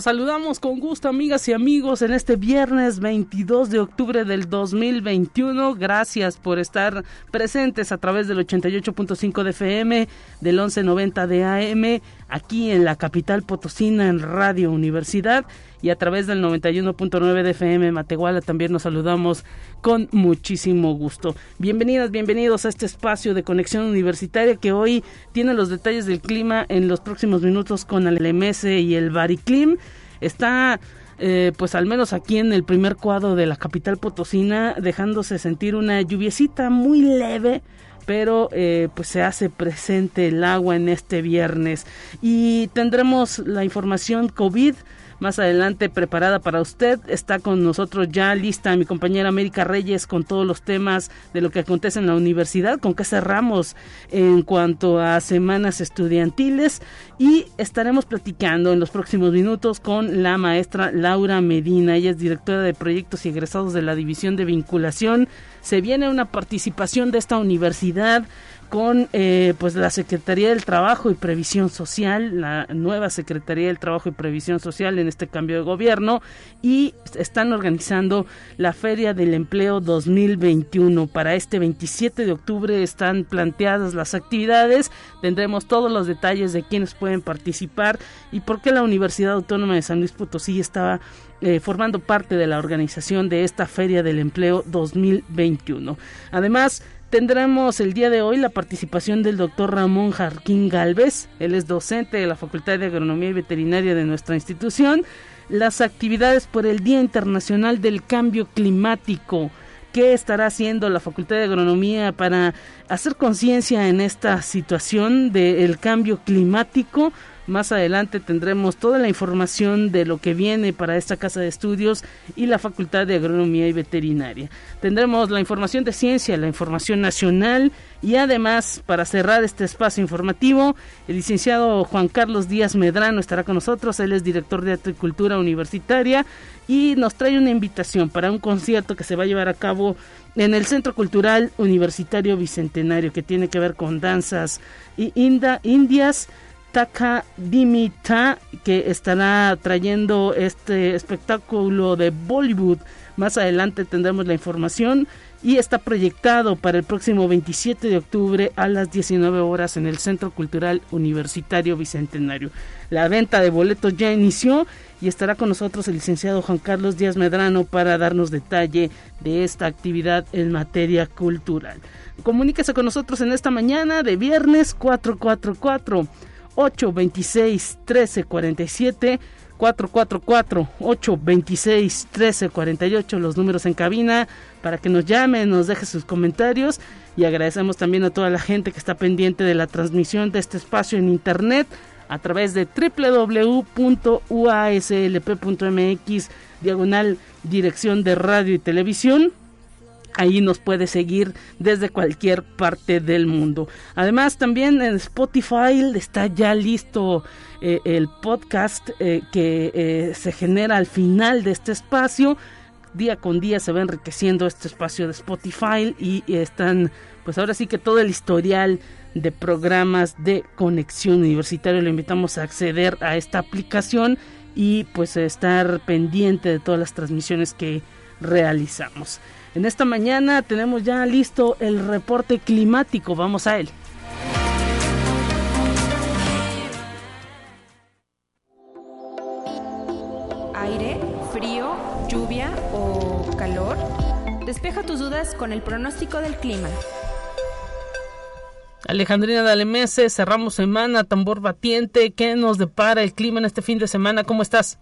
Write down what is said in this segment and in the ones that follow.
Saludamos con gusto, amigas y amigos, en este viernes 22 de octubre del 2021. Gracias por estar presentes a través del 88.5 de FM, del 1190 de AM, aquí en la capital potosina en Radio Universidad y a través del 91.9 de FM Matehuala también nos saludamos con muchísimo gusto. Bienvenidas, bienvenidos a este espacio de conexión universitaria que hoy tiene los detalles del clima en los próximos minutos con el MS y el Bariclim. Está eh, pues al menos aquí en el primer cuadro de la capital potosina dejándose sentir una lluviecita muy leve pero eh, pues se hace presente el agua en este viernes. Y tendremos la información COVID más adelante preparada para usted. Está con nosotros ya lista mi compañera América Reyes con todos los temas de lo que acontece en la universidad, con qué cerramos en cuanto a semanas estudiantiles y estaremos platicando en los próximos minutos con la maestra Laura Medina. Ella es directora de proyectos y egresados de la División de Vinculación. Se viene una participación de esta universidad con eh, pues la Secretaría del Trabajo y Previsión Social, la nueva Secretaría del Trabajo y Previsión Social en este cambio de gobierno y están organizando la Feria del Empleo 2021. Para este 27 de octubre están planteadas las actividades, tendremos todos los detalles de quiénes pueden participar y por qué la Universidad Autónoma de San Luis Potosí estaba eh, formando parte de la organización de esta Feria del Empleo 2021. Además, Tendremos el día de hoy la participación del doctor Ramón Jarquín Galvez, él es docente de la Facultad de Agronomía y Veterinaria de nuestra institución, las actividades por el Día Internacional del Cambio Climático. ¿Qué estará haciendo la Facultad de Agronomía para hacer conciencia en esta situación del cambio climático? Más adelante tendremos toda la información de lo que viene para esta casa de estudios y la Facultad de Agronomía y Veterinaria. Tendremos la información de ciencia, la información nacional y además, para cerrar este espacio informativo, el licenciado Juan Carlos Díaz Medrano estará con nosotros. Él es director de Agricultura Universitaria y nos trae una invitación para un concierto que se va a llevar a cabo en el Centro Cultural Universitario Bicentenario que tiene que ver con danzas y indias Taka Dimita, que estará trayendo este espectáculo de Bollywood. Más adelante tendremos la información y está proyectado para el próximo 27 de octubre a las 19 horas en el Centro Cultural Universitario Bicentenario. La venta de boletos ya inició y estará con nosotros el licenciado Juan Carlos Díaz Medrano para darnos detalle de esta actividad en materia cultural. Comuníquese con nosotros en esta mañana de viernes 444 826 1347 444 826 1348 los números en cabina para que nos llamen, nos deje sus comentarios y agradecemos también a toda la gente que está pendiente de la transmisión de este espacio en internet a través de www.uaslp.mx diagonal dirección de radio y televisión Ahí nos puede seguir desde cualquier parte del mundo. Además, también en Spotify está ya listo eh, el podcast eh, que eh, se genera al final de este espacio. Día con día se va enriqueciendo este espacio de Spotify y, están, pues ahora sí que todo el historial de programas de conexión universitaria. Le invitamos a acceder a esta aplicación y pues estar pendiente de todas las transmisiones que realizamos. En esta mañana tenemos ya listo el reporte climático, vamos a él. Aire, frío, lluvia o calor. Despeja tus dudas con el pronóstico del clima. Alejandrina Dalemese, cerramos semana, tambor batiente. ¿Qué nos depara el clima en este fin de semana? ¿Cómo estás?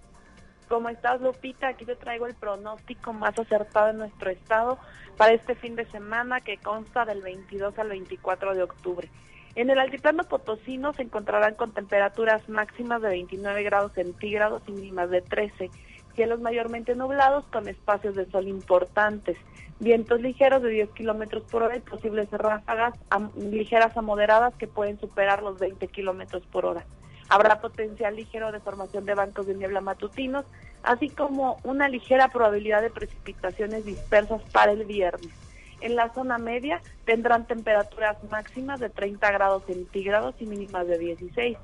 ¿Cómo estás, Lupita? Aquí te traigo el pronóstico más acertado en nuestro estado para este fin de semana que consta del 22 al 24 de octubre. En el altiplano potosino se encontrarán con temperaturas máximas de 29 grados centígrados y mínimas de 13. Cielos mayormente nublados con espacios de sol importantes. Vientos ligeros de 10 kilómetros por hora y posibles ráfagas ligeras a moderadas que pueden superar los 20 kilómetros por hora. Habrá potencial ligero de formación de bancos de niebla matutinos, así como una ligera probabilidad de precipitaciones dispersas para el viernes. En la zona media tendrán temperaturas máximas de 30 grados centígrados y mínimas de 16.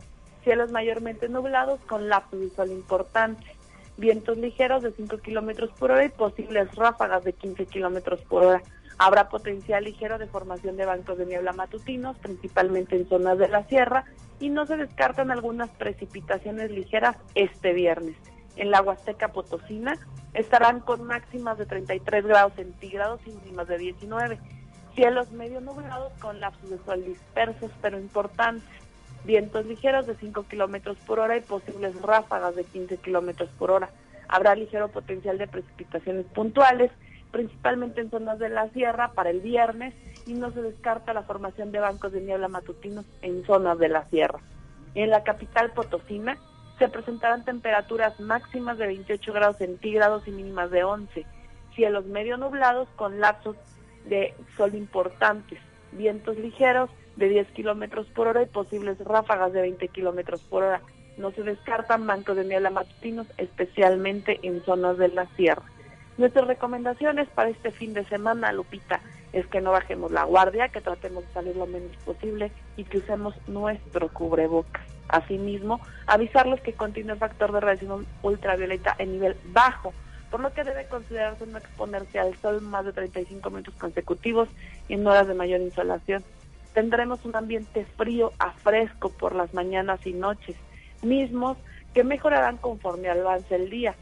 Cielos mayormente nublados con lapsos de sol importantes. Vientos ligeros de 5 kilómetros por hora y posibles ráfagas de 15 kilómetros por hora. Habrá potencial ligero de formación de bancos de niebla matutinos, principalmente en zonas de la sierra, y no se descartan algunas precipitaciones ligeras este viernes. En la Huasteca Potosina estarán con máximas de 33 grados centígrados y mínimas de 19. Cielos medio nublados con lapsos de sol dispersos pero importantes. Vientos ligeros de 5 kilómetros por hora y posibles ráfagas de 15 kilómetros por hora. Habrá ligero potencial de precipitaciones puntuales, principalmente en zonas de la sierra para el viernes y no se descarta la formación de bancos de niebla matutinos en zonas de la sierra. En la capital Potosina se presentarán temperaturas máximas de 28 grados centígrados y mínimas de 11, cielos medio nublados con lapsos de sol importantes, vientos ligeros de 10 kilómetros por hora y posibles ráfagas de 20 kilómetros por hora. No se descartan bancos de niebla matutinos, especialmente en zonas de la sierra. Nuestras recomendaciones para este fin de semana, Lupita, es que no bajemos la guardia, que tratemos de salir lo menos posible y que usemos nuestro cubrebocas. Asimismo, avisarles que continúa el factor de radiación ultravioleta en nivel bajo, por lo que debe considerarse no exponerse al sol más de 35 minutos consecutivos y en horas de mayor insolación. Tendremos un ambiente frío a fresco por las mañanas y noches, mismos que mejorarán conforme avance el día.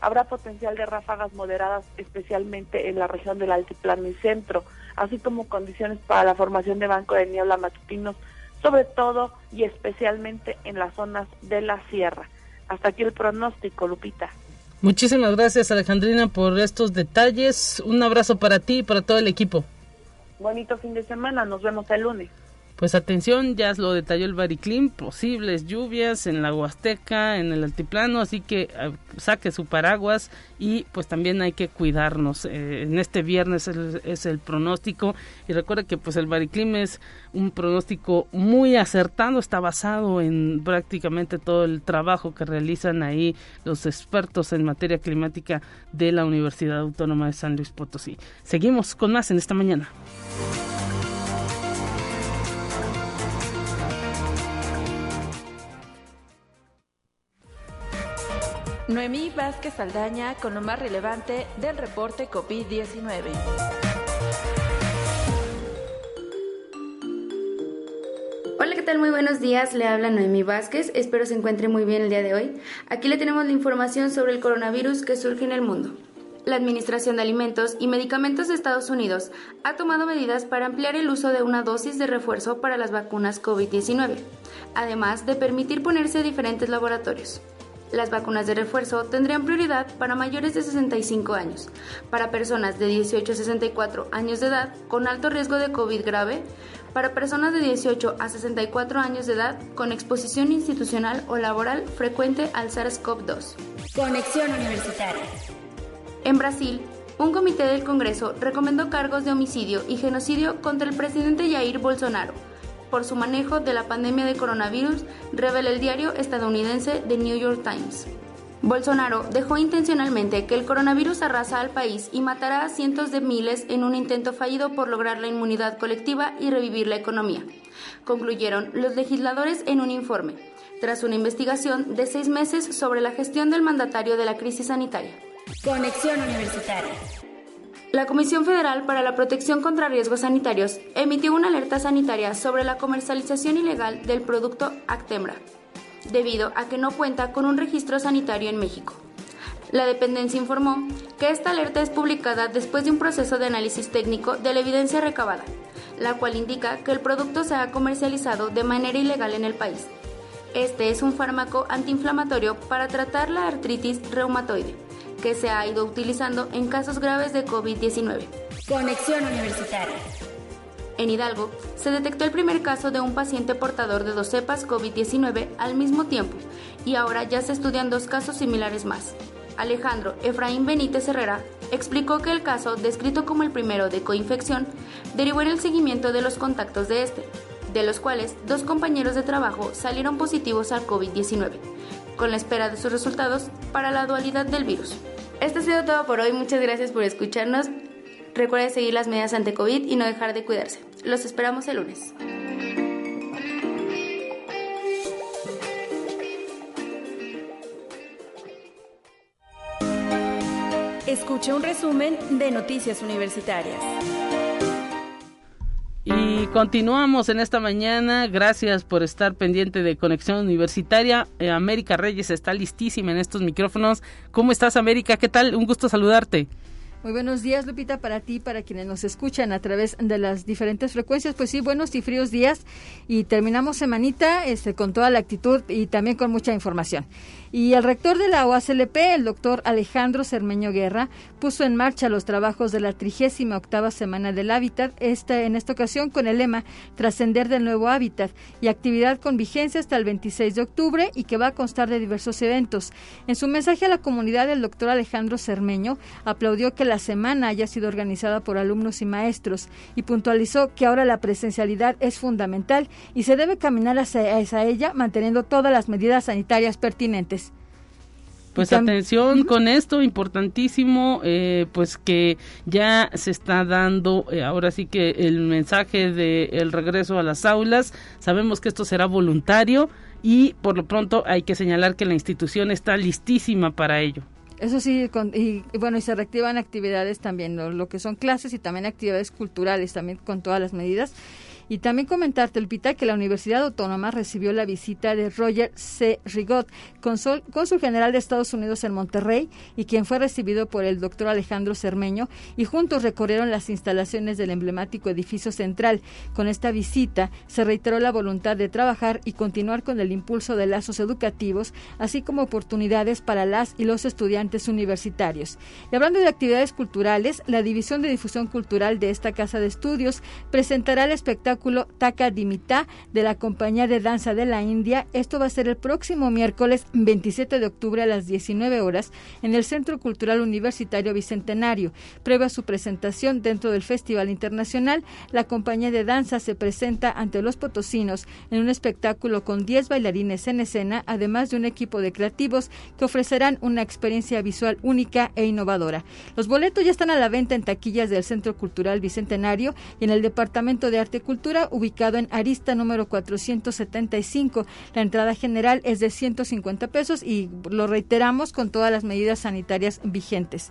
Habrá potencial de ráfagas moderadas, especialmente en la región del altiplano y centro, así como condiciones para la formación de banco de niebla matutinos sobre todo y especialmente en las zonas de la sierra. Hasta aquí el pronóstico, Lupita. Muchísimas gracias, Alejandrina, por estos detalles. Un abrazo para ti y para todo el equipo. Bonito fin de semana, nos vemos el lunes. Pues atención, ya lo detalló el Bariclim, posibles lluvias en la Huasteca, en el altiplano, así que eh, saque su paraguas y pues también hay que cuidarnos. Eh, en este viernes es, el pronóstico y recuerda que pues el Bariclim es un pronóstico muy acertado, está basado en prácticamente todo el trabajo que realizan ahí los expertos en materia climática de la Universidad Autónoma de San Luis Potosí. Seguimos con más en esta mañana. Noemí Vázquez Aldaña con lo más relevante del reporte COVID-19. Hola, ¿qué tal? Muy buenos días. Le habla Noemí Vázquez. Espero se encuentre muy bien el día de hoy. Aquí le tenemos la información sobre el coronavirus que surge en el mundo. La Administración de Alimentos y Medicamentos de Estados Unidos ha tomado medidas para ampliar el uso de una dosis de refuerzo para las vacunas COVID-19, además de permitir ponerse a diferentes laboratorios. Las vacunas de refuerzo tendrían prioridad para mayores de 65 años, para personas de 18 a 64 años de edad con alto riesgo de COVID grave, para personas de 18 a 64 años de edad con exposición institucional o laboral frecuente al SARS-CoV-2. Conexión Universitaria. En Brasil, un comité del Congreso recomendó cargos de homicidio y genocidio contra el presidente Jair Bolsonaro por su manejo de la pandemia de coronavirus, revela el diario estadounidense The New York Times. Bolsonaro dejó intencionalmente que el coronavirus arrasa al país y matará a cientos de miles en un intento fallido por lograr la inmunidad colectiva y revivir la economía, concluyeron los legisladores en un informe, tras una investigación de seis meses sobre la gestión del mandatario de la crisis sanitaria. Conexión Universitaria. La Comisión Federal para la Protección contra Riesgos Sanitarios emitió una alerta sanitaria sobre la comercialización ilegal del producto Actemra, debido a que no cuenta con un registro sanitario en México. La dependencia informó que esta alerta es publicada después de un proceso de análisis técnico de la evidencia recabada, la cual indica que el producto se ha comercializado de manera ilegal en el país. Este es un fármaco antiinflamatorio para tratar la artritis reumatoide que se ha ido utilizando en casos graves de COVID-19. Conexión Universitaria. En Hidalgo se detectó el primer caso de un paciente portador de dos cepas COVID-19 al mismo tiempo y ahora ya se estudian dos casos similares más. Alejandro Efraín Benítez Herrera, explicó que el caso, descrito como el primero de coinfección, derivó en el seguimiento de los contactos de este, de los cuales dos compañeros de trabajo salieron positivos al COVID-19, con la espera de sus resultados para la dualidad del virus. Esto ha sido todo por hoy, muchas gracias por escucharnos. Recuerde seguir las medidas ante COVID y no dejar de cuidarse. Los esperamos el lunes. Escuche un resumen de Noticias Universitarias. Y continuamos en esta mañana. Gracias por estar pendiente de Conexión Universitaria. Eh, América Reyes está listísima en estos micrófonos. ¿Cómo estás, América? ¿Qué tal? Un gusto saludarte. Muy buenos días, Lupita, para ti, para quienes nos escuchan a través de las diferentes frecuencias. Pues sí, buenos y fríos días y terminamos semanita este, con toda la actitud y también con mucha información. Y el rector de la OACLP, el doctor Alejandro Cermeño Guerra, puso en marcha los trabajos de la trigésima octava Semana del Hábitat, esta, en esta ocasión con el lema Trascender del Nuevo Hábitat y actividad con vigencia hasta el 26 de octubre y que va a constar de diversos eventos. En su mensaje a la comunidad, el doctor Alejandro Cermeño aplaudió que la semana haya sido organizada por alumnos y maestros y puntualizó que ahora la presencialidad es fundamental y se debe caminar hacia, hacia ella manteniendo todas las medidas sanitarias pertinentes. Pues atención con esto, importantísimo, eh, pues que ya se está dando eh, ahora sí que el mensaje de el regreso a las aulas. Sabemos que esto será voluntario y por lo pronto hay que señalar que la institución está listísima para ello. Eso sí, y, bueno, y se reactivan actividades también, lo que son clases y también actividades culturales, también con todas las medidas. Y también comentarte, Lupita, que la Universidad Autónoma recibió la visita de Roger C. Rigot, cónsul, general de Estados Unidos en Monterrey, y quien fue recibido por el doctor Alejandro Cermeño, y juntos recorrieron las instalaciones del emblemático edificio central. Con esta visita se reiteró la voluntad de trabajar y continuar con el impulso de lazos educativos, así como oportunidades para las y los estudiantes universitarios. Y hablando de actividades culturales, la División de Difusión Cultural de esta Casa de Estudios presentará el espectáculo Taka Dimita de la Compañía de Danza de la India. Esto va a ser el próximo miércoles 27 de octubre a las 19 horas en el Centro Cultural Universitario Bicentenario. Prueba su presentación dentro del Festival Internacional, la compañía de danza se presenta ante los potosinos en un espectáculo con 10 bailarines en escena, además de un equipo de creativos que ofrecerán una experiencia visual única e innovadora. Los boletos ya están a la venta en taquillas del Centro Cultural Bicentenario y en el Departamento de Arte y Cultura ubicado en Arista número 475. La entrada general es de 150 pesos y lo reiteramos con todas las medidas sanitarias vigentes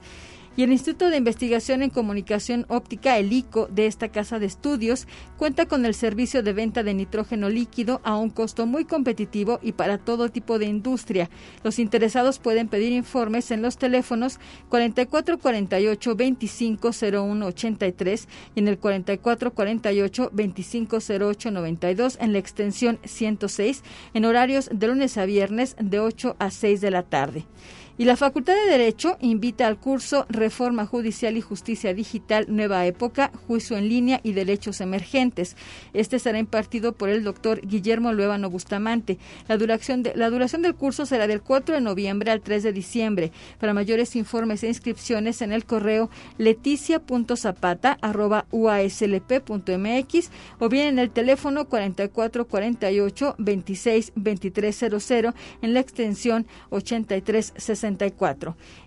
y el Instituto de Investigación en Comunicación Óptica, el ICO, de esta casa de estudios, cuenta con el servicio de venta de nitrógeno líquido a un costo muy competitivo y para todo tipo de industria. Los interesados pueden pedir informes en los teléfonos 4448 2501 83 y en el 4448 2508 92 en la extensión 106 en horarios de lunes a viernes de 8 a 6 de la tarde. Y la Facultad de Derecho invita al curso Reforma Judicial y Justicia Digital Nueva Época, Juicio en Línea y Derechos Emergentes. Este será impartido por el doctor Guillermo Luevano Bustamante. La duración, de, la duración del curso será del 4 de noviembre al 3 de diciembre. Para mayores informes e inscripciones en el correo leticia.zapata.uaslp.mx o bien en el teléfono 4448 26 en la extensión 8360.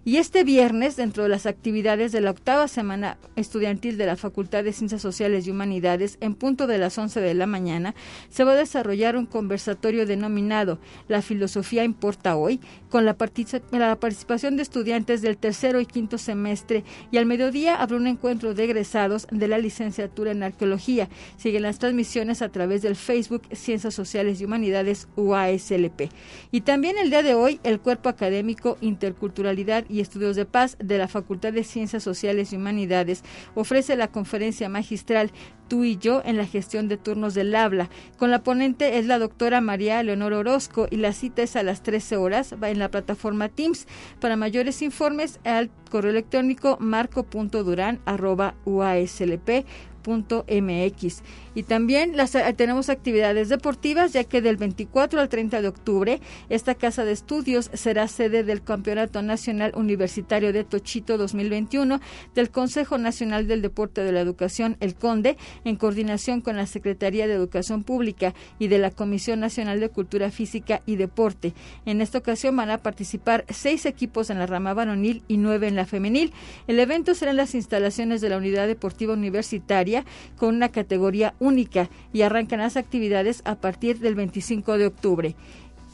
Y este viernes, dentro de las actividades de la octava semana estudiantil de la Facultad de Ciencias Sociales y Humanidades, en punto de las 11 de la mañana, se va a desarrollar un conversatorio denominado La filosofía importa hoy, con la, participación de estudiantes del tercero y quinto semestre, y al mediodía habrá un encuentro de egresados de la licenciatura en arqueología. Siguen las transmisiones a través del Facebook Ciencias Sociales y Humanidades UASLP. Y también el día de hoy, el cuerpo académico Interculturalidad y Estudios de Paz de la Facultad de Ciencias Sociales y Humanidades ofrece la conferencia magistral Tú y yo en la gestión de turnos del habla. Con la ponente es la doctora María Leonor Orozco y la cita es a las 13 horas. La plataforma Teams. Para mayores informes al correo electrónico marco.duran.uaslp gov.mx. Y también las, eh, tenemos actividades deportivas, ya que del 24 al 30 de octubre, esta casa de estudios será sede del Campeonato Nacional Universitario de Tochito 2021 del Consejo Nacional del Deporte de la Educación, el CONDE, en coordinación con la Secretaría de Educación Pública y de la Comisión Nacional de Cultura Física y Deporte. En esta ocasión van a participar seis equipos en la rama varonil y nueve en la femenil. El evento será en las instalaciones de la Unidad Deportiva Universitaria con una categoría única y arrancan las actividades a partir del 25 de octubre.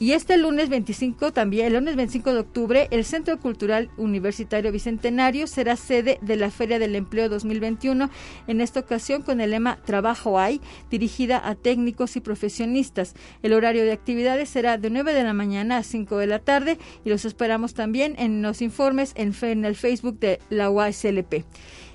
Y este lunes 25 también, el lunes 25 de octubre, el Centro Cultural Universitario Bicentenario será sede de la Feria del Empleo 2021, en esta ocasión con el lema Trabajo hay, dirigida a técnicos y profesionistas. El horario de actividades será de 9 de la mañana a 5 de la tarde y los esperamos también en los informes en, en el Facebook de la UASLP.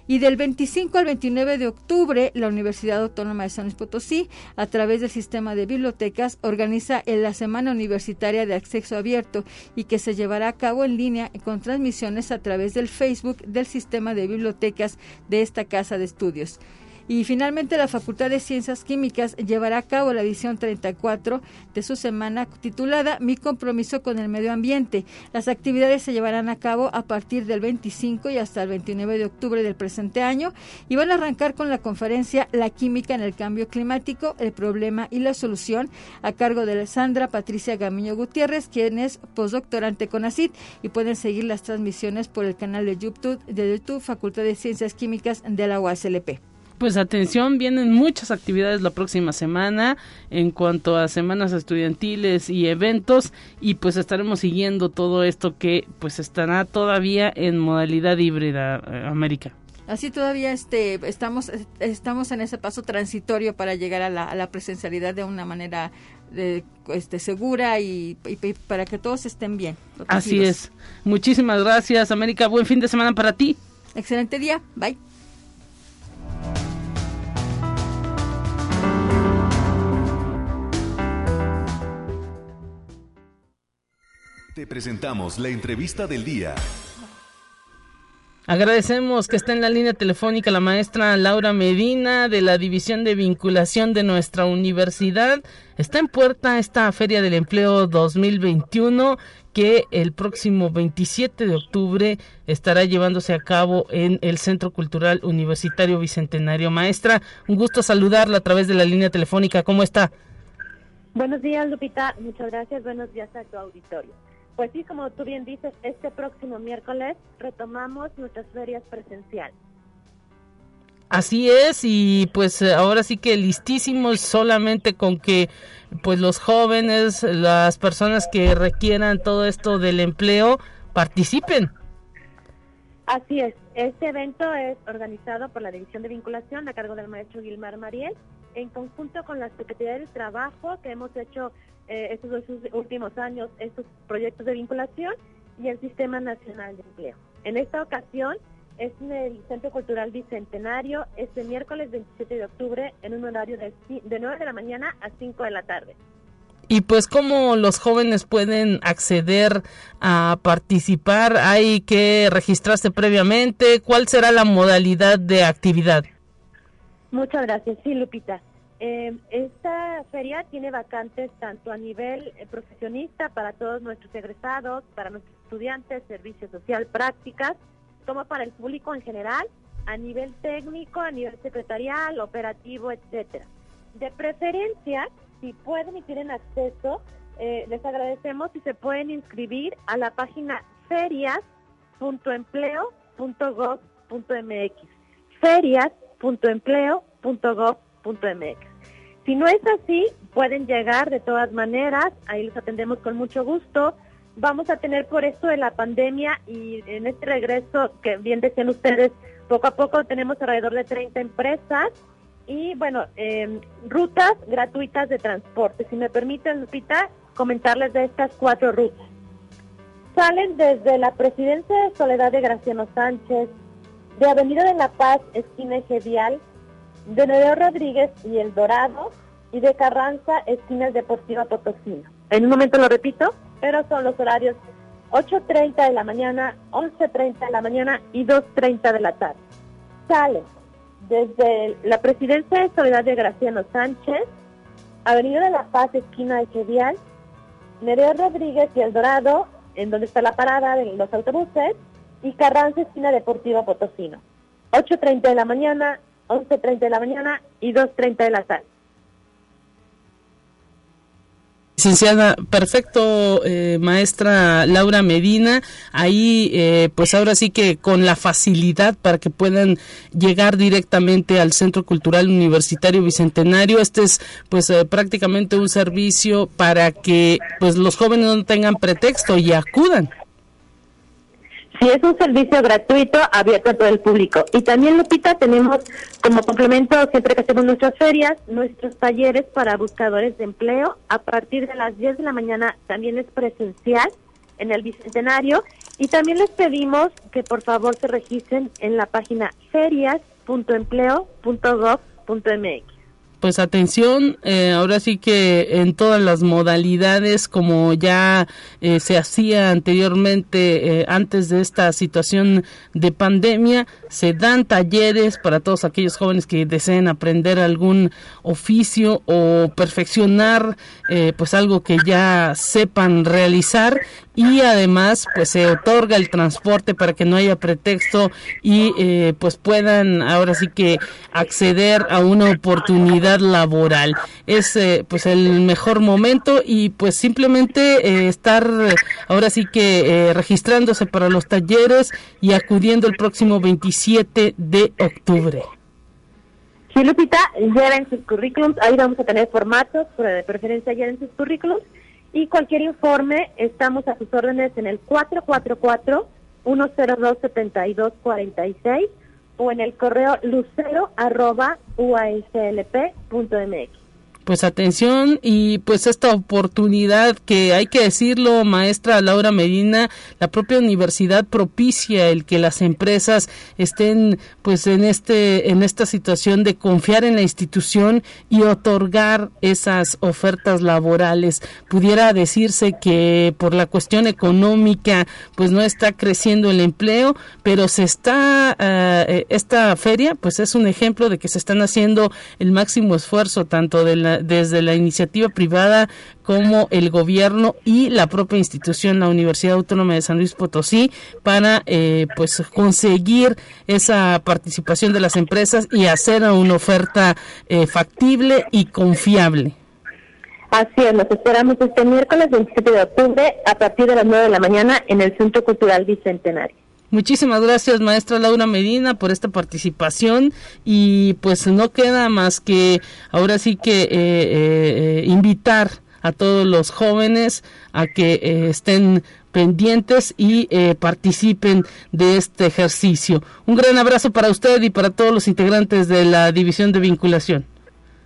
Y del 25 al 29 de octubre, la Universidad Autónoma de San Luis Potosí, a través del sistema de bibliotecas, organiza la Semana Universitaria de Acceso Abierto y que se llevará a cabo en línea con transmisiones a través del Facebook del sistema de bibliotecas de esta casa de estudios. Y finalmente la Facultad de Ciencias Químicas llevará a cabo la edición 34 de su semana titulada Mi compromiso con el medio ambiente. Las actividades se llevarán a cabo a partir del 25 y hasta el 29 de octubre del presente año y van a arrancar con la conferencia La química en el cambio climático, el problema y la solución a cargo de Sandra Patricia Gamiño Gutiérrez, quien es postdoctorante con ACID y pueden seguir las transmisiones por el canal de YouTube de YouTube Facultad de Ciencias Químicas de la UASLP. Pues atención, vienen muchas actividades la próxima semana en cuanto a semanas estudiantiles y eventos y pues estaremos siguiendo todo esto que pues estará todavía en modalidad híbrida, eh, América. Así todavía este, estamos, estamos en ese paso transitorio para llegar a la, presencialidad de una manera de, este, segura y, para que todos estén bien. Así es. Muchísimas gracias, América. Buen fin de semana para ti. Excelente día. Bye. Te presentamos la entrevista del día. Agradecemos que está en la línea telefónica la maestra Laura Medina de la División de Vinculación de nuestra universidad. Está en puerta esta Feria del Empleo 2021 que el próximo 27 de octubre estará llevándose a cabo en el Centro Cultural Universitario Bicentenario. Maestra, un gusto saludarla a través de la línea telefónica. ¿Cómo está? Buenos días, Lupita. Muchas gracias. Buenos días a tu auditorio. Pues sí, como tú bien dices, este próximo miércoles retomamos nuestras ferias presenciales. Así es, y pues eh, ahora sí que listísimos solamente con que pues los jóvenes, las personas que requieran todo esto del empleo, participen. Así es, este evento es organizado por la División de Vinculación a cargo del maestro Gilmar Mariel, en conjunto con la Secretaría del Trabajo que hemos hecho eh, estos dos últimos años estos proyectos de vinculación y el Sistema Nacional de Empleo. En esta ocasión es en el Centro Cultural Bicentenario este miércoles 27 de octubre en un horario de, de 9 de la mañana a 5 de la tarde. Y pues cómo los jóvenes pueden acceder a participar, hay que registrarse previamente, ¿cuál será la modalidad de actividad? Muchas gracias, sí, Lupita. Eh, esta feria tiene vacantes tanto a nivel eh, profesionista para todos nuestros egresados, para nuestros estudiantes, servicio social, prácticas, como para el público en general, a nivel técnico, a nivel secretarial, operativo, etcétera. De preferencia, si pueden y tienen acceso, eh, les agradecemos si se pueden inscribir a la página ferias.empleo.gov.mx. Ferias.empleo.gov .mx. Si no es así, pueden llegar de todas maneras, ahí los atendemos con mucho gusto. Vamos a tener por esto de la pandemia y en este regreso, que bien decían ustedes, poco a poco tenemos alrededor de 30 empresas y bueno, em, rutas gratuitas de transporte. Si me permiten, Lupita, comentarles de estas cuatro rutas. Salen desde la Presidencia de Soledad de Graciano Sánchez, de Avenida de la Paz, esquina Eje de Nereo Rodríguez y El Dorado, y de Carranza, esquina Deportiva Potosina. En un momento lo repito, pero son los horarios 8.30 de la mañana, 11.30 de la mañana y 2.30 de la tarde. Salen desde la Presidencia de Soledad de Graciano Sánchez, Avenida de la Paz, esquina de Chevial, Nereo Rodríguez y El Dorado, en donde está la parada de los autobuses, y Carranza, esquina Deportiva Potosino. 8.30 de la mañana, 11.30 de la mañana y 2.30 de la tarde. Licenciada, perfecto, eh, maestra Laura Medina. Ahí, eh, pues ahora sí que con la facilidad para que puedan llegar directamente al Centro Cultural Universitario Bicentenario. Este es, pues, eh, prácticamente un servicio para que, pues, los jóvenes no tengan pretexto y acudan. Sí, es un servicio gratuito abierto a todo el público. Y también, Lupita, tenemos como complemento, siempre que hacemos nuestras ferias, nuestros talleres para buscadores de empleo. A partir de las 10 de la mañana también es presencial en el Bicentenario. Y también les pedimos que por favor se registren en la página ferias.empleo.gov.mx pues atención, eh, ahora sí que en todas las modalidades como ya eh, se hacía anteriormente eh, antes de esta situación de pandemia, se dan talleres para todos aquellos jóvenes que deseen aprender algún oficio o perfeccionar pues algo que ya sepan realizar y además pues se otorga el transporte para que no haya pretexto y eh, pues puedan ahora sí que acceder a una oportunidad laboral. Es eh, pues el mejor momento y pues simplemente eh, estar ahora sí que registrándose para los talleres y acudiendo el próximo 27 de octubre. Sí, Lupita, lleven sus currículums, ahí vamos a tener formatos, de preferencia lleven sus currículums y cualquier informe, estamos a sus órdenes en el 444-102-7246 o en el correo lucero pues atención y pues esta oportunidad que hay que decirlo, maestra Laura Medina, la propia universidad propicia el que las empresas estén pues en este en esta situación de confiar en la institución y otorgar esas ofertas laborales. Pudiera decirse que por la cuestión económica pues no está creciendo el empleo, pero se está eh, esta feria pues es un ejemplo de que se están haciendo el máximo esfuerzo tanto de la desde la iniciativa privada como el gobierno y la propia institución, la Universidad Autónoma de San Luis Potosí, para eh, pues conseguir esa participación de las empresas y hacer una oferta eh, factible y confiable. Así es, nos esperamos este miércoles 27 de octubre a partir de las 9 de la mañana en el Centro Cultural Bicentenario. Muchísimas gracias, maestra Laura Medina, por esta participación y pues no queda más que ahora sí que eh, eh, invitar a todos los jóvenes a que eh, estén pendientes y participen de este ejercicio. Un gran abrazo para usted y para todos los integrantes de la División de Vinculación.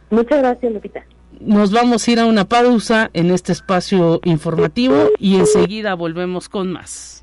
Muchas gracias, Lupita. Nos vamos a ir a una pausa en este espacio informativo y enseguida volvemos con más.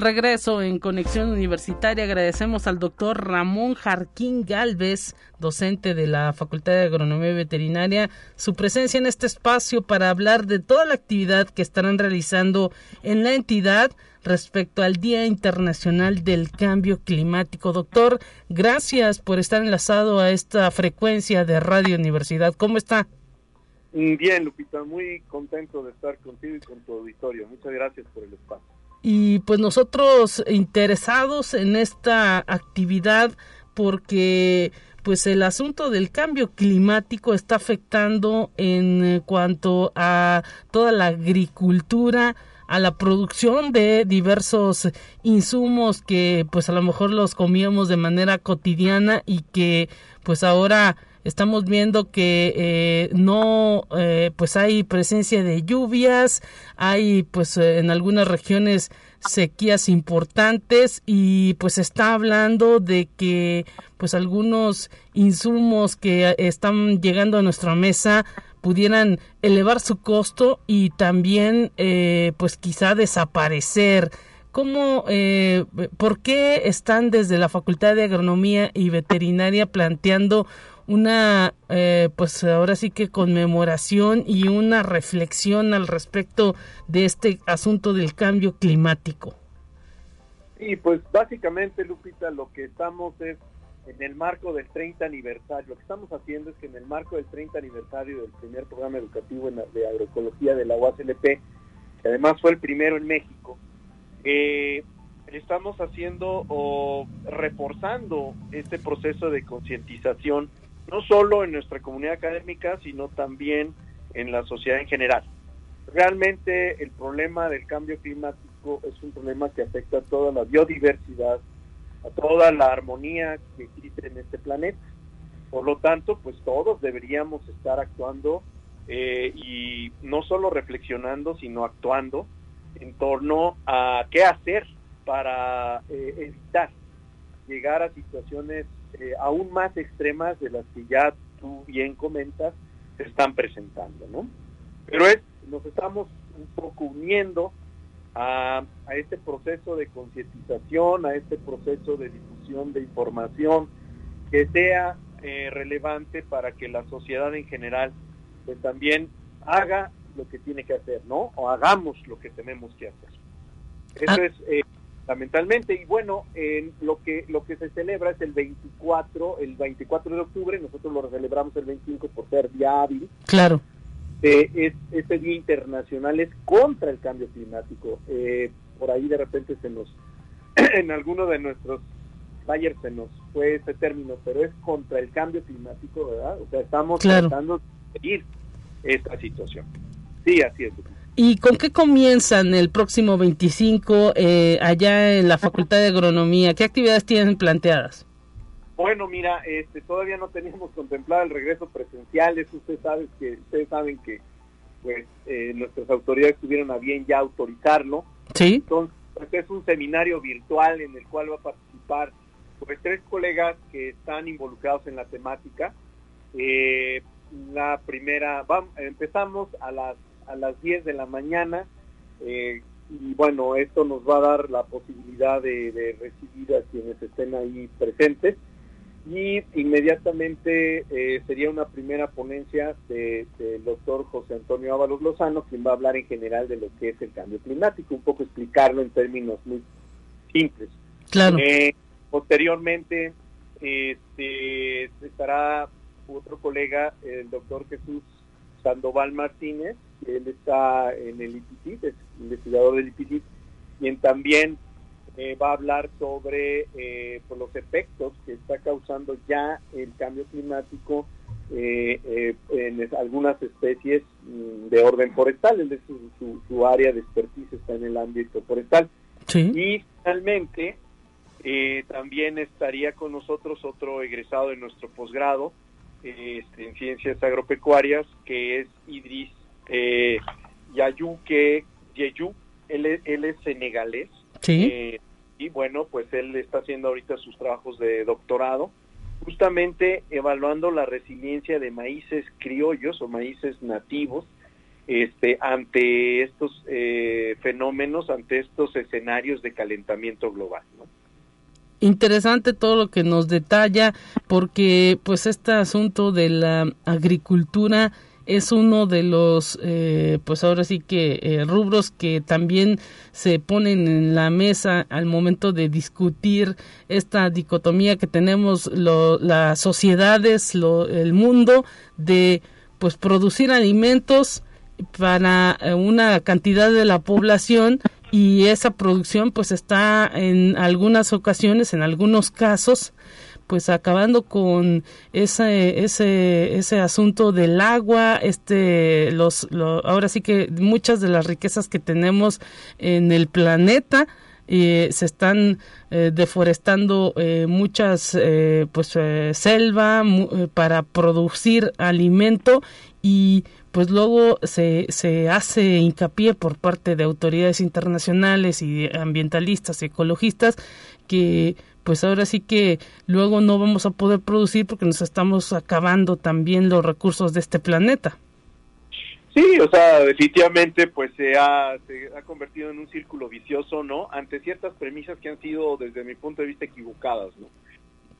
regreso en Conexión Universitaria agradecemos al doctor Ramón Jarquín Galvez, docente de la Facultad de Agronomía y Veterinaria, su presencia en este espacio para hablar de toda la actividad que estarán realizando en la entidad respecto al Día Internacional del Cambio Climático. Doctor, gracias por estar enlazado a esta frecuencia de Radio Universidad. ¿Cómo está? Bien, Lupita, muy contento de estar contigo y con tu auditorio. Muchas gracias por el espacio y pues nosotros interesados en esta actividad porque pues el asunto del cambio climático está afectando en cuanto a toda la agricultura, a la producción de diversos insumos que pues a lo mejor los comíamos de manera cotidiana y que pues ahora estamos viendo que eh, no eh, pues hay presencia de lluvias hay pues eh, en algunas regiones sequías importantes y pues está hablando de que pues algunos insumos que están llegando a nuestra mesa pudieran elevar su costo y también pues quizá desaparecer. ¿Cómo, eh, por qué están desde la Facultad de Agronomía y Veterinaria planteando una, eh, pues ahora sí que conmemoración y una reflexión al respecto de este asunto del cambio climático? Sí, pues básicamente, Lupita, lo que estamos es en el marco del 30 aniversario. Lo que estamos haciendo es que en el marco del 30 aniversario del primer programa educativo de agroecología de la UASLP, que además fue el primero en México, eh, estamos haciendo o reforzando este proceso de concientización, no solo en nuestra comunidad académica, sino también en la sociedad en general. Realmente el problema del cambio climático es un problema que afecta a toda la biodiversidad, a toda la armonía que existe en este planeta. Por lo tanto, pues todos deberíamos estar actuando eh, y no solo reflexionando, sino actuando en torno a qué hacer para eh, evitar llegar a situaciones eh, aún más extremas de las que ya tú bien comentas se están presentando, ¿no? Pero es, nos estamos un poco uniendo a, este proceso de concientización, a este proceso de difusión de información que sea eh, relevante para que la sociedad en general pues también haga lo que tiene que hacer, ¿no? O hagamos lo que tenemos que hacer. Eso ah. es eh, fundamentalmente y bueno, lo que lo que se celebra es el 24, el 24 de octubre, nosotros lo celebramos el 25 por ser día hábil. Claro. Eh, es, este día internacional es contra el cambio climático. Eh, por ahí de repente se nos, en alguno de nuestros flyers se nos fue ese término, pero es contra el cambio climático, ¿verdad? O sea, estamos tratando de seguir esta situación. Sí, así es. ¿Y con qué comienzan el próximo 25 eh, allá en la Facultad de Agronomía? ¿Qué actividades tienen planteadas? Bueno, mira, este, todavía no teníamos contemplado el regreso presencial. Eso usted sabe que ustedes saben que pues eh, nuestras autoridades tuvieron a bien ya autorizarlo. Sí. Entonces pues, es un seminario virtual en el cual va a participar pues tres colegas que están involucrados en la temática. Eh, la primera, vamos, empezamos a las a las 10 de la mañana eh, y bueno, esto nos va a dar la posibilidad de, recibir a quienes estén ahí presentes y inmediatamente eh, sería una primera ponencia del doctor José Antonio Ábalos Lozano, quien va a hablar en general de lo que es el cambio climático, un poco explicarlo en términos muy simples. Claro. Eh, posteriormente este, estará otro colega, el doctor Jesús Sandoval Martínez, él está en el IPCIT, es investigador del IPCIT, quien también eh, va a hablar sobre eh, los efectos que está causando ya el cambio climático eh, en algunas especies mm, de orden forestal, es su, su, área de expertise está en el ámbito forestal. Y finalmente, también estaría con nosotros otro egresado de nuestro posgrado, este, en ciencias agropecuarias, que es Idris eh, Yayuke Yeyu, él, es senegalés. Eh, y bueno, pues él está haciendo ahorita sus trabajos de doctorado, justamente evaluando la resiliencia de maíces criollos o maíces nativos este, ante estos eh, fenómenos, ante estos escenarios de calentamiento global. ¿no? interesante todo lo que nos detalla porque pues este asunto de la agricultura es uno de los eh, pues ahora sí que eh, rubros que también se ponen en la mesa al momento de discutir esta dicotomía que tenemos las sociedades el mundo de pues producir alimentos para eh, una cantidad de la población y esa producción pues está en algunas ocasiones, en algunos casos, pues acabando con ese ese ese asunto del agua este los, ahora sí que muchas de las riquezas que tenemos en el planeta eh, se están eh, deforestando eh, muchas pues selva para producir alimento y pues luego se, se hace hincapié por parte de autoridades internacionales y ambientalistas ecologistas que pues ahora sí que luego no vamos a poder producir porque nos estamos acabando también los recursos de este planeta. Sí, o sea, definitivamente pues se ha, se ha convertido en un círculo vicioso, ¿no? Ante ciertas premisas que han sido desde mi punto de vista equivocadas, ¿no?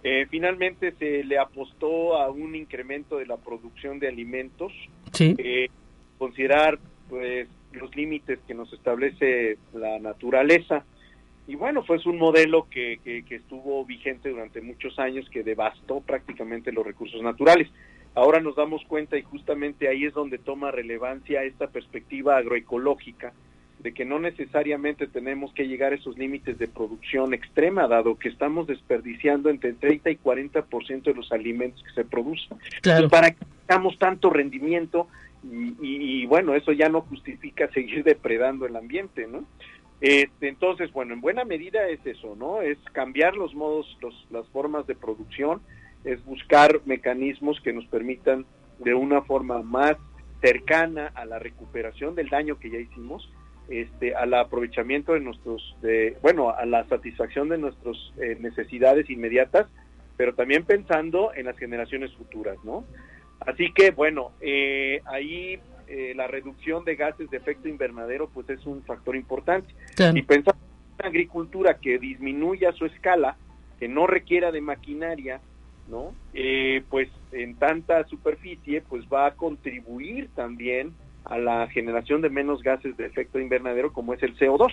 Eh, finalmente se le apostó a un incremento de la producción de alimentos, Sí. eh, considerar pues los límites que nos establece la naturaleza. Y bueno, fue un modelo que, que, que estuvo vigente durante muchos años, que devastó prácticamente los recursos naturales. Ahora nos damos cuenta y justamente ahí es donde toma relevancia esta perspectiva agroecológica de que no necesariamente tenemos que llegar a esos límites de producción extrema, dado que estamos desperdiciando entre 30 y 40% de los alimentos que se producen. Claro. ¿para qué damos tanto rendimiento? Y, y- y, bueno, eso ya no justifica seguir depredando el ambiente, ¿no? Este, entonces, bueno, en buena medida es eso, ¿no? Es cambiar los modos, los, las formas de producción, es buscar mecanismos que nos permitan de una forma más cercana a la recuperación del daño que ya hicimos, este, al aprovechamiento de nuestros, de, bueno, a la satisfacción de nuestras eh, necesidades inmediatas, pero también pensando en las generaciones futuras, ¿no? Así que, bueno, eh, ahí eh, la reducción de gases de efecto invernadero, pues es un factor importante. Claro. Y pensar en una agricultura que disminuya su escala, que no requiera de maquinaria, ¿no? Eh, pues en tanta superficie, pues va a contribuir también a la generación de menos gases de efecto invernadero como es el CO2.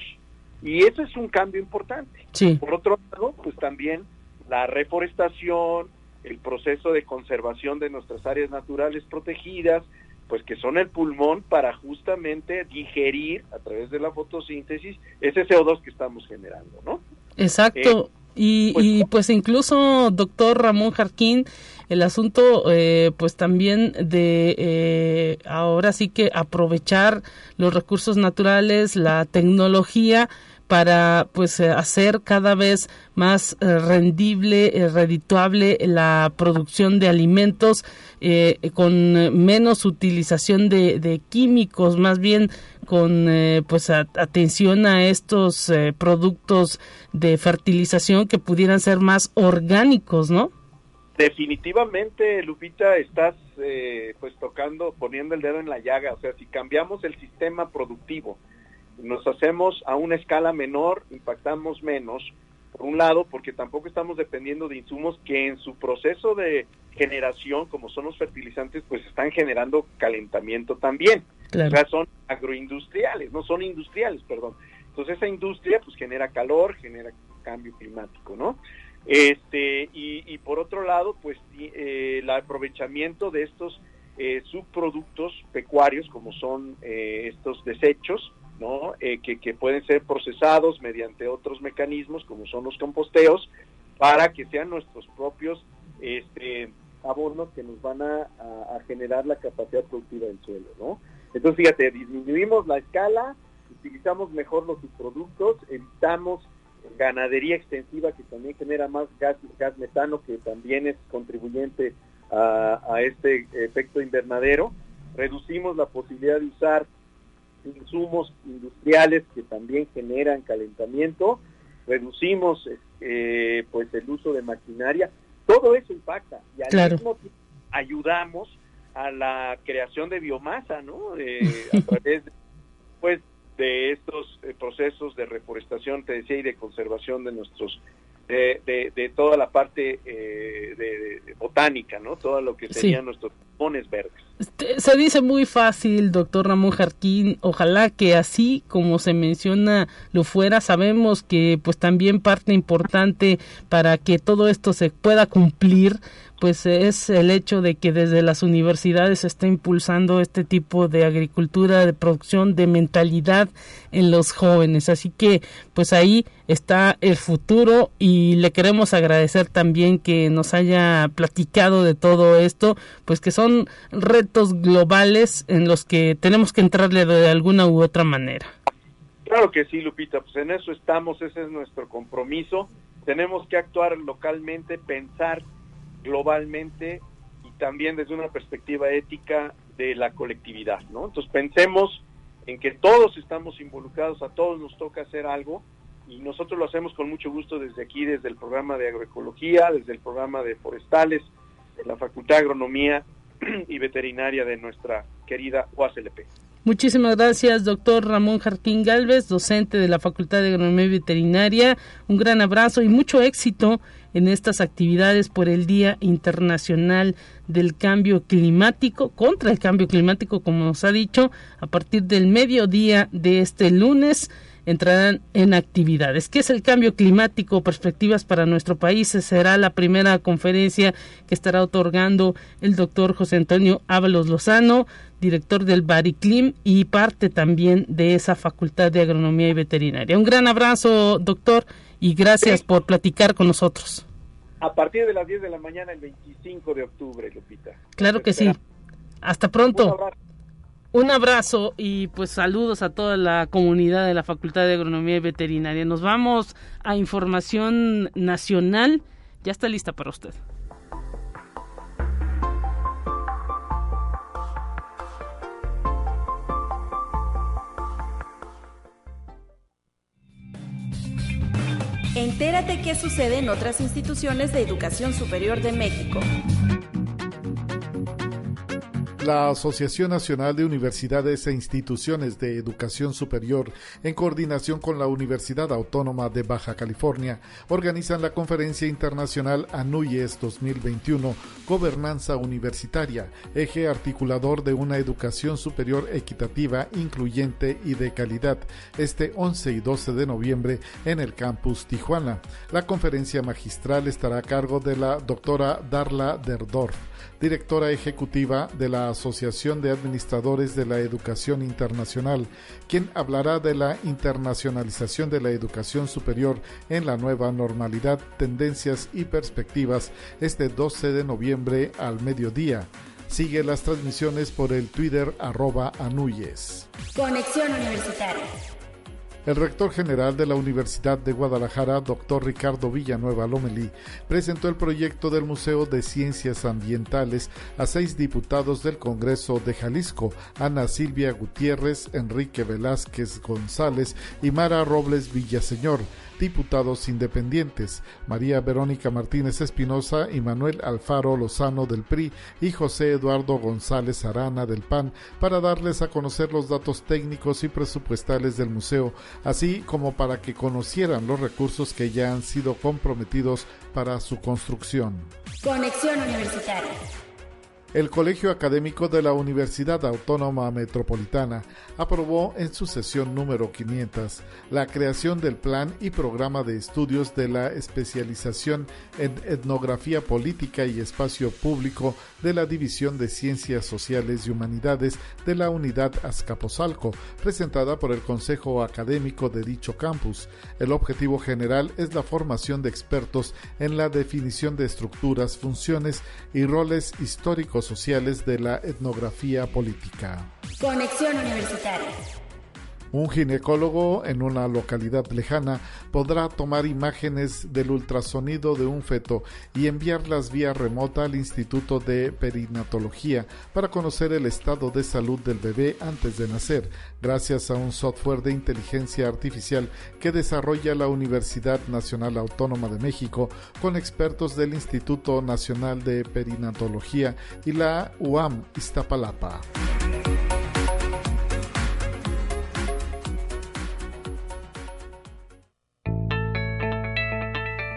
Y eso es un cambio importante. Sí. Por otro lado, pues también la reforestación, el proceso de conservación de nuestras áreas naturales protegidas, pues que son el pulmón para justamente digerir a través de la fotosíntesis ese CO2 que estamos generando, ¿no? Exacto. y, pues, y pues incluso, doctor Ramón Jarquín, el asunto eh, pues también de eh, ahora sí que aprovechar los recursos naturales, la tecnología para pues eh, hacer cada vez más eh, rendible, eh, redituable la producción de alimentos eh, con menos utilización de, químicos, más bien con eh, pues atención a estos productos de fertilización que pudieran ser más orgánicos, ¿no? Definitivamente, Lupita, estás pues tocando, poniendo el dedo en la llaga. O sea, si cambiamos el sistema productivo, nos hacemos a una escala menor, impactamos menos, por un lado, porque tampoco estamos dependiendo de insumos que en su proceso de generación, como son los fertilizantes, pues están generando calentamiento también. Claro. O sea, son agroindustriales, no son industriales, perdón. Entonces esa industria pues genera calor, genera cambio climático, ¿no? Este, y, y por otro lado, pues eh, el aprovechamiento de estos eh, subproductos pecuarios, como son eh, estos desechos, Eh, que, pueden ser procesados mediante otros mecanismos, como son los composteos, para que sean nuestros propios este, abonos que nos van a, generar la capacidad productiva del suelo. Entonces, fíjate, disminuimos la escala, utilizamos mejor los subproductos, evitamos ganadería extensiva que también genera más gas, gas metano que también es contribuyente a este efecto invernadero, reducimos la posibilidad de usar insumos industriales que también generan calentamiento, reducimos eh, pues el uso de maquinaria, todo eso impacta y al Claro. mismo tiempo ayudamos a la creación de biomasa, ¿no? Eh, a través de, pues de estos eh, procesos de reforestación, te decía, y de conservación de nuestros de, de, de toda la parte eh, de, de botánica, ¿no? Todo lo que Sí. serían nuestros pulmones verdes. Se dice muy fácil, doctor Ramón Jarquín. Ojalá que así como se menciona lo fuera. Sabemos que pues también parte importante para que todo esto se pueda cumplir pues es el hecho de que desde las universidades se está impulsando este tipo de agricultura, de producción, de mentalidad en los jóvenes. Así que pues ahí está el futuro y le queremos agradecer también que nos haya platicado de todo esto, pues que son retos globales en los que tenemos que entrarle de alguna u otra manera. Claro que sí, Lupita, pues en eso estamos, ese es nuestro compromiso. Tenemos que actuar localmente, pensar globalmente y también desde una perspectiva ética de la colectividad, ¿no? Entonces pensemos en que todos estamos involucrados, a todos nos toca hacer algo y nosotros lo hacemos con mucho gusto desde aquí, desde el programa de agroecología, desde el programa de forestales, de la Facultad de Agronomía y veterinaria de nuestra querida UASLP. Muchísimas gracias, doctor Ramón Jarquín Galvez, docente de la Facultad de Agronomía y Veterinaria. Un gran abrazo y mucho éxito en estas actividades por el Día Internacional del Cambio Climático, contra el cambio climático, como nos ha dicho, a partir del mediodía de este lunes entrarán en actividades. ¿Qué es el cambio climático? Perspectivas para nuestro país. Será la primera conferencia que estará otorgando el doctor José Antonio Ábalos Lozano, director del Bariclim y parte también de esa Facultad de Agronomía y Veterinaria. Un gran abrazo, doctor, y gracias por platicar con nosotros. A partir de las 10 de la mañana, el 25 de octubre, Lupita. Claro que sí. Hasta pronto. Un abrazo y pues saludos a toda la comunidad de la Facultad de Agronomía y Veterinaria. Nos vamos a información nacional. Ya está lista para usted. Entérate qué sucede en otras instituciones de educación superior de México. La Asociación Nacional de Universidades e Instituciones de Educación Superior, en coordinación con la Universidad Autónoma de Baja California, organizan la Conferencia Internacional ANUYES 2021, Gobernanza Universitaria, eje articulador de una educación superior equitativa, incluyente y de calidad, este 11 y 12 de noviembre en el campus Tijuana. La conferencia magistral estará a cargo de la doctora Darla Derdorf directora ejecutiva de la Asociación de Administradores de la Educación Internacional, quien hablará de la internacionalización de la educación superior en la nueva normalidad, tendencias y perspectivas este 12 de noviembre al mediodía. Sigue las transmisiones por el Twitter arroba. Conexión Universitaria. El rector general de la Universidad de Guadalajara, doctor Ricardo Villanueva Lomelí, presentó el proyecto del Museo de Ciencias Ambientales a seis diputados del Congreso de Jalisco, Ana Silvia Gutiérrez, Enrique Velázquez González y Mara Robles Villaseñor diputados independientes, María Verónica Martínez Espinosa y Manuel Alfaro Lozano del PRI y José Eduardo González Arana del PAN, para darles a conocer los datos técnicos y presupuestales del museo, así como para que conocieran los recursos que ya han sido comprometidos para su construcción. Conexión Universitaria. El Colegio Académico de la Universidad Autónoma Metropolitana aprobó en su sesión número 500 la creación del plan y programa de estudios de la especialización en etnografía política y espacio público de la División de Ciencias Sociales y Humanidades de la Unidad Azcapotzalco, presentada por el Consejo Académico de dicho campus. El objetivo general es la formación de expertos en la definición de estructuras, funciones y roles históricos sociales de la etnografía política. Conexión Universitaria. Un ginecólogo en una localidad lejana podrá tomar imágenes del ultrasonido de un feto y enviarlas vía remota al Instituto de Perinatología para conocer el estado de salud del bebé antes de nacer, gracias a un software de inteligencia artificial que desarrolla la Universidad Nacional Autónoma de México con expertos del Instituto Nacional de Perinatología y la UAM Iztapalapa.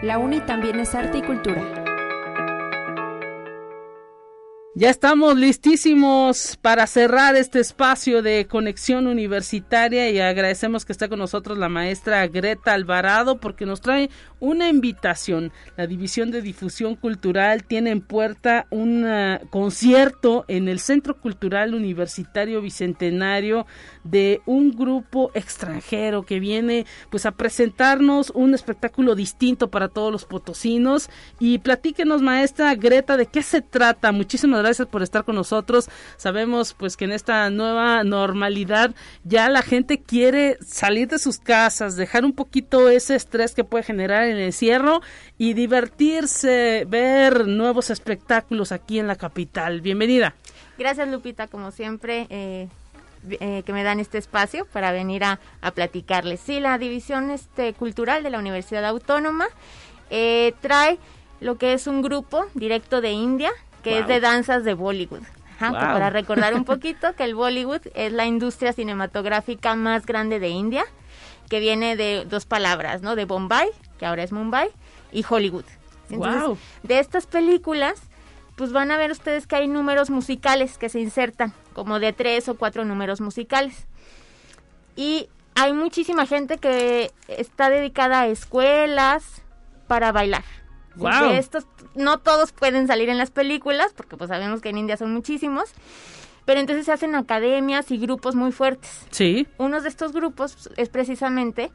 La UNI también es arte y cultura. Ya estamos listísimos para cerrar este espacio de conexión universitaria y agradecemos que está con nosotros la maestra Greta Alvarado porque nos trae una invitación. La División de Difusión Cultural tiene en puerta un uh, concierto en el Centro Cultural Universitario Bicentenario de un grupo extranjero que viene pues a presentarnos un espectáculo distinto para todos los potosinos y platíquenos maestra Greta de qué se trata. Muchísimas gracias por estar con nosotros. Sabemos pues que en esta nueva normalidad ya la gente quiere salir de sus casas, dejar un poquito ese estrés que puede generar en el encierro y divertirse, ver nuevos espectáculos aquí en la capital. Bienvenida. Gracias Lupita, como siempre. Eh, eh, que me dan este espacio para venir a, platicarles. Sí, la división este, cultural de la Universidad Autónoma eh, trae lo que es un grupo directo de India, que es de danzas de Bollywood. Ajá, para recordar un poquito que el Bollywood es la industria cinematográfica más grande de India, que viene de dos palabras, ¿no? De Bombay, que ahora es Mumbai, y Hollywood. Entonces, de estas películas, pues van a ver ustedes que hay números musicales que se insertan, como de tres o cuatro números musicales. Y hay muchísima gente que está dedicada a escuelas para bailar. Wow. Estos, no todos pueden salir en las películas, porque pues sabemos que en India son muchísimos, pero entonces se hacen academias y grupos muy fuertes. Sí. Uno de estos grupos es precisamente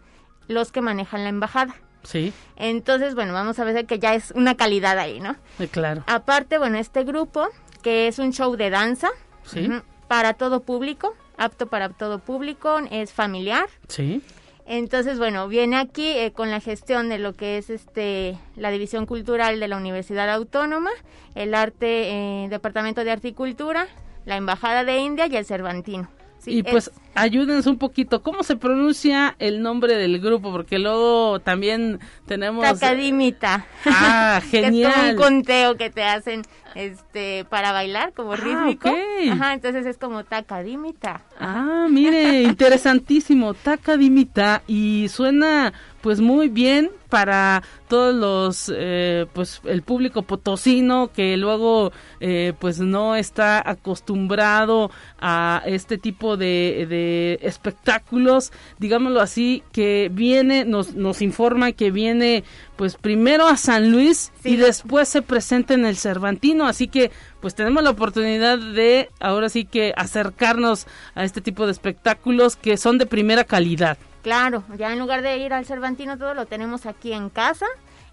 los que manejan la embajada. Sí. Entonces, bueno, vamos a ver que ya es una calidad ahí, ¿no? Claro. Aparte, bueno, este grupo, que es un show de danza, sí. para todo público, apto para todo público, es familiar. Sí. Entonces, bueno, viene aquí eh, con la gestión de lo que es este la División Cultural de la Universidad Autónoma, el Arte, eh, Departamento de Arte y Cultura, la Embajada de India y el Cervantino. Y pues ayúdenos un poquito, ¿cómo se pronuncia el nombre del grupo? Porque luego también tenemos... Tacadimita. Ah, genial. es como un conteo que te hacen este para bailar como ah, rítmico. Ajá, entonces es como tacadimita. Ah, mire, interesantísimo, tacadimita y suena pues muy bien para todos los eh, pues el público potosino que luego eh, pues no está acostumbrado a este tipo de, de espectáculos. Digámoslo así que viene nos nos informa que viene pues primero a San Luis y después se presenta en el Cervantino. Así que pues tenemos la oportunidad de ahora sí que acercarnos a este tipo de espectáculos que son de primera calidad Claro, ya en lugar de ir al Cervantino todo lo tenemos aquí en casa,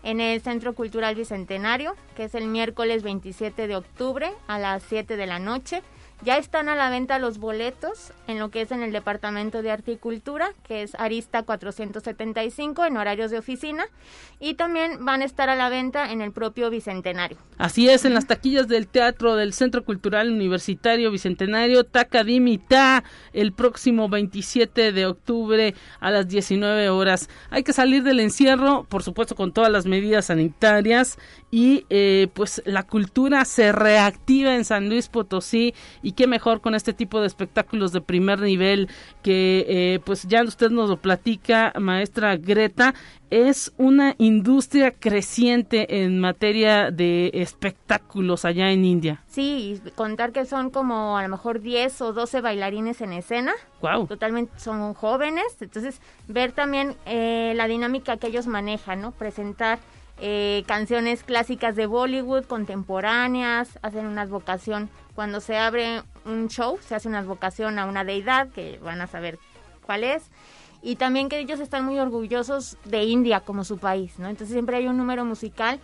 en el Centro Cultural Bicentenario, que es el miércoles 27 de octubre a las 7 de la noche. Ya están a la venta los boletos en lo que es en el Departamento de Arte y Cultura, que es Arista 475 en horarios de oficina, y también van a estar a la venta en el propio Bicentenario. Así es, en las taquillas del Teatro del Centro Cultural Universitario Bicentenario, Takadimita, el próximo 27 de octubre a las 19 horas. Hay que salir del encierro, por supuesto con todas las medidas sanitarias, y eh, pues la cultura se reactiva en San Luis Potosí y qué mejor con este tipo de espectáculos de primer nivel que eh, pues ya usted nos lo platica maestra Greta es una industria creciente en materia de espectáculos allá en India. Sí, contar que son como a lo mejor 10 o 12 bailarines en escena. Wow. Totalmente son jóvenes, entonces ver también eh, la dinámica que ellos manejan, ¿no? Presentar eh, canciones clásicas de Bollywood, contemporáneas, hacen una vocación. Cuando se abre un show, se hace una vocación a una deidad, que van a saber cuál es. Y también que ellos están muy orgullosos de India como su país, ¿no? Entonces siempre hay un número musical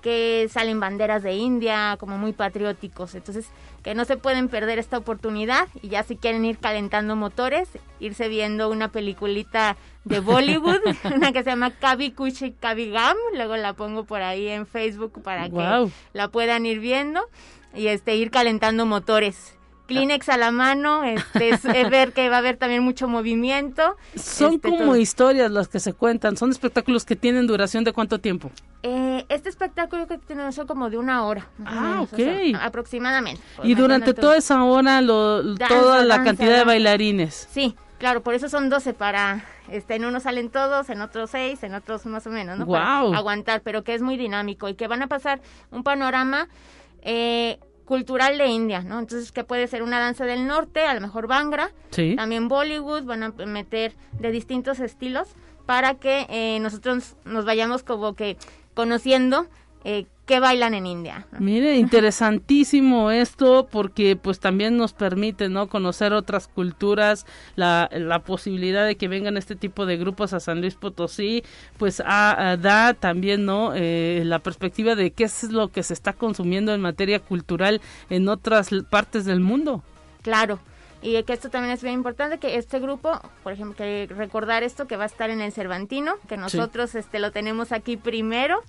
que salen banderas de India, como muy patrióticos. Entonces, que no se pueden perder esta oportunidad y ya si quieren ir calentando motores, irse viendo una peliculita de Bollywood, una que se llama Kavi Kuchi Kavi Gam, luego la pongo por ahí en Facebook para que la puedan ir viendo y este ir calentando motores. Kleenex a la mano, este, es, ver que va a haber también mucho movimiento. Son este, como historias las que se cuentan, son espectáculos que tienen duración de cuánto tiempo. Eh, este espectáculo que tiene son como de una hora. Ah, ok. aproximadamente. Y durante toda esa hora, lo, toda la cantidad de bailarines. Sí, claro, por eso son 12 para, este, en unos salen todos, en otros 6, en otros más o menos, ¿no? Wow. aguantar, pero que es muy dinámico y que van a pasar un panorama eh, cultural de India, ¿no? Entonces, que puede ser una danza del norte, a lo mejor Bangra, sí. también Bollywood, van a meter de distintos estilos para que eh, nosotros nos vayamos como que conociendo eh, qué bailan en India. Mire, interesantísimo esto porque pues también nos permite, ¿no? Conocer otras culturas, la, la posibilidad de que vengan este tipo de grupos a San Luis Potosí, pues da también, ¿no? Eh, la perspectiva de qué es lo que se está consumiendo en materia cultural en otras partes del mundo. Claro, y que esto también es bien importante que este grupo, por ejemplo, que recordar esto que va a estar en el Cervantino, que nosotros este lo tenemos aquí primero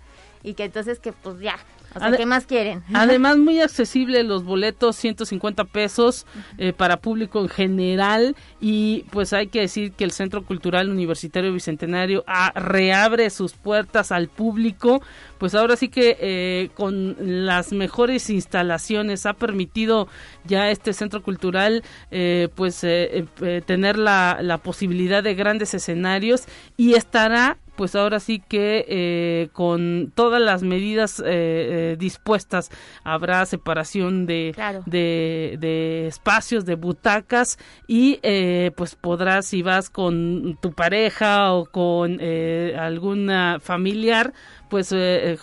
y que entonces que pues ya, o sea, ¿qué más quieren? Además, muy accesible los boletos, 150 pesos eh, para público en general. Y pues hay que decir que el Centro Cultural Universitario Bicentenario ah, reabre sus puertas al público. Pues ahora sí que eh, con las mejores instalaciones ha permitido ya este centro cultural eh, pues tener la, la posibilidad de grandes escenarios y estará pues ahora sí que eh, con todas las medidas eh, eh, dispuestas habrá separación de, de, espacios, de butacas y pues podrás si vas con tu pareja o con alguna familiar pues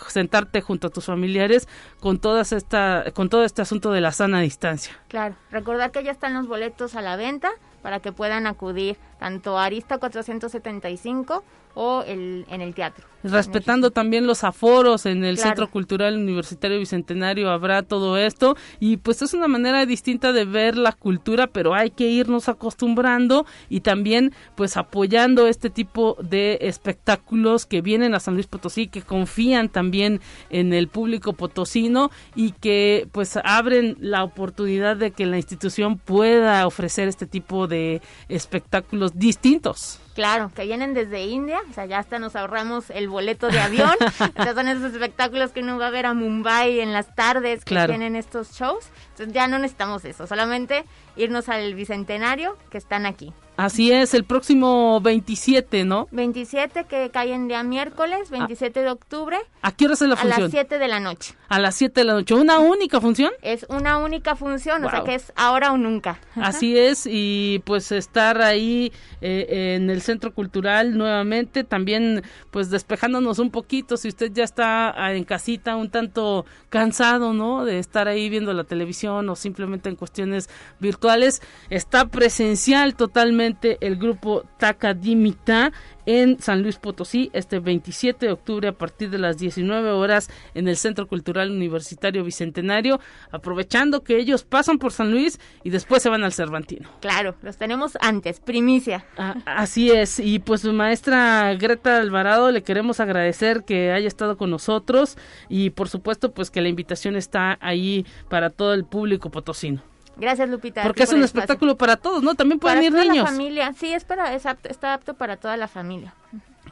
sentarte junto a tus familiares con todas esta con todo este asunto de la sana distancia. Claro, recordar que ya están los boletos a la venta para que puedan acudir tanto Arista 475 o el, en el teatro. Respetando también los aforos en el Centro Cultural Universitario Bicentenario habrá todo esto y pues es una manera distinta de ver la cultura, pero hay que irnos acostumbrando y también pues apoyando este tipo de espectáculos que vienen a San Luis Potosí, que confían también en el público potosino y que pues abren la oportunidad de que la institución pueda ofrecer este tipo de espectáculos distintos. Claro, que vienen desde India, o sea, ya hasta nos ahorramos el boleto de avión. sea, son esos espectáculos que uno va a ver a Mumbai en las tardes que tienen estos shows. Entonces ya no necesitamos eso, solamente irnos al Bicentenario que están aquí. Así es, el próximo 27, ¿no? 27 que cae en día miércoles, 27 de octubre. ¿A qué hora es la función? A las 7 de la noche. A las 7 de la noche. ¿Una única función? Es una única función, o sea que es ahora o nunca. Así es, y pues estar ahí eh, en el Centro Cultural nuevamente, también pues despejándonos un poquito, si usted ya está ah, en casita un tanto cansado, ¿no? De estar ahí viendo la televisión o simplemente en cuestiones virtuales, está presencial totalmente el grupo Takadimita en San Luis Potosí este 27 de octubre a partir de las 19 horas en el Centro Cultural Universitario Bicentenario, aprovechando que ellos pasan por San Luis y después se van al Cervantino. Claro, los tenemos antes, primicia. Ah, así es, y pues maestra Greta Alvarado le queremos agradecer que haya estado con nosotros y por supuesto pues que la invitación está ahí para todo el público potosino. Gracias, Lupita. Porque es un espectáculo para todos, ¿no? También pueden ir niños. la familia, sí, es para, está apto para toda la familia.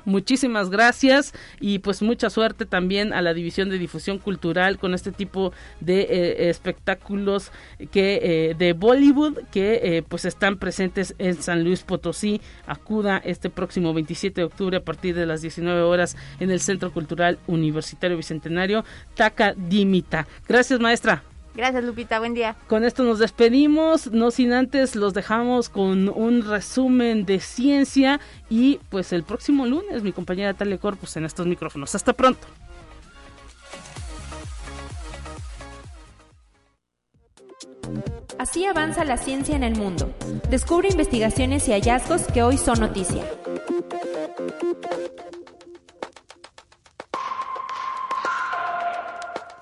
Muchísimas gracias y pues mucha suerte también a la División de Difusión Cultural con este tipo de eh, espectáculos que eh, de Bollywood que eh, pues están presentes en San Luis Potosí. Acuda este próximo 27 de octubre a partir de las 19 horas en el Centro Cultural Universitario Bicentenario Taca Dimita. Gracias, maestra. Gracias, Lupita. Buen día. Con esto nos despedimos. No sin antes los dejamos con un resumen de ciencia. Y pues el próximo lunes, mi compañera Talia Corpus en estos micrófonos. Hasta pronto. Así avanza la ciencia en el mundo. Descubre investigaciones y hallazgos que hoy son noticia.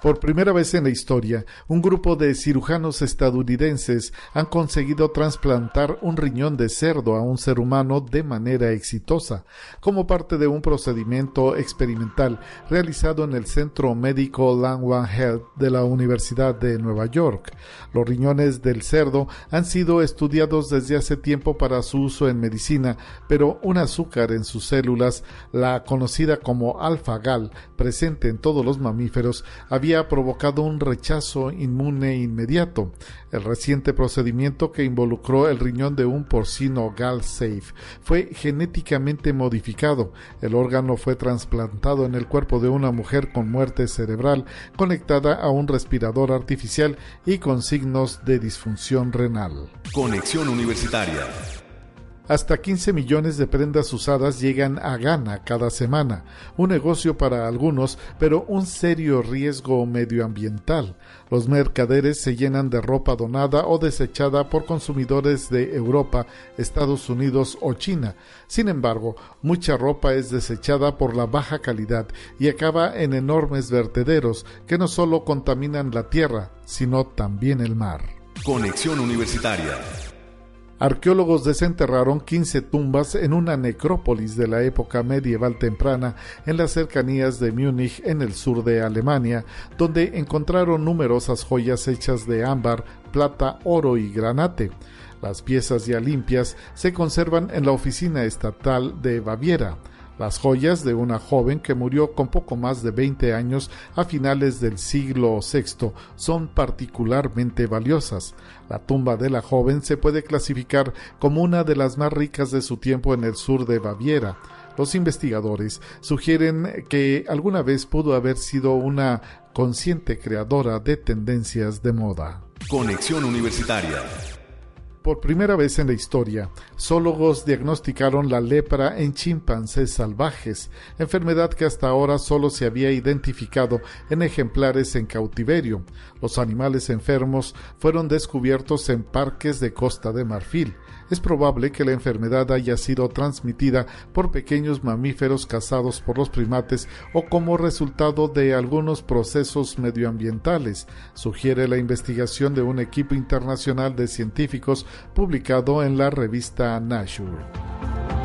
Por primera vez en la historia, un grupo de cirujanos estadounidenses han conseguido trasplantar un riñón de cerdo a un ser humano de manera exitosa, como parte de un procedimiento experimental realizado en el Centro Médico Langwan Health de la Universidad de Nueva York. Los riñones del cerdo han sido estudiados desde hace tiempo para su uso en medicina, pero un azúcar en sus células, la conocida como alfa-gal, presente en todos los mamíferos, había ha provocado un rechazo inmune inmediato. El reciente procedimiento que involucró el riñón de un porcino GalSafe fue genéticamente modificado. El órgano fue trasplantado en el cuerpo de una mujer con muerte cerebral conectada a un respirador artificial y con signos de disfunción renal. Conexión Universitaria hasta 15 millones de prendas usadas llegan a Ghana cada semana, un negocio para algunos, pero un serio riesgo medioambiental. Los mercaderes se llenan de ropa donada o desechada por consumidores de Europa, Estados Unidos o China. Sin embargo, mucha ropa es desechada por la baja calidad y acaba en enormes vertederos que no solo contaminan la tierra, sino también el mar. Conexión Universitaria Arqueólogos desenterraron 15 tumbas en una necrópolis de la época medieval temprana en las cercanías de Múnich, en el sur de Alemania, donde encontraron numerosas joyas hechas de ámbar, plata, oro y granate. Las piezas ya limpias se conservan en la oficina estatal de Baviera las joyas de una joven que murió con poco más de 20 años a finales del siglo VI son particularmente valiosas. La tumba de la joven se puede clasificar como una de las más ricas de su tiempo en el sur de Baviera. Los investigadores sugieren que alguna vez pudo haber sido una consciente creadora de tendencias de moda. Conexión Universitaria por primera vez en la historia, zoólogos diagnosticaron la lepra en chimpancés salvajes, enfermedad que hasta ahora solo se había identificado en ejemplares en cautiverio. Los animales enfermos fueron descubiertos en parques de Costa de Marfil es probable que la enfermedad haya sido transmitida por pequeños mamíferos cazados por los primates o como resultado de algunos procesos medioambientales, sugiere la investigación de un equipo internacional de científicos publicado en la revista Nature.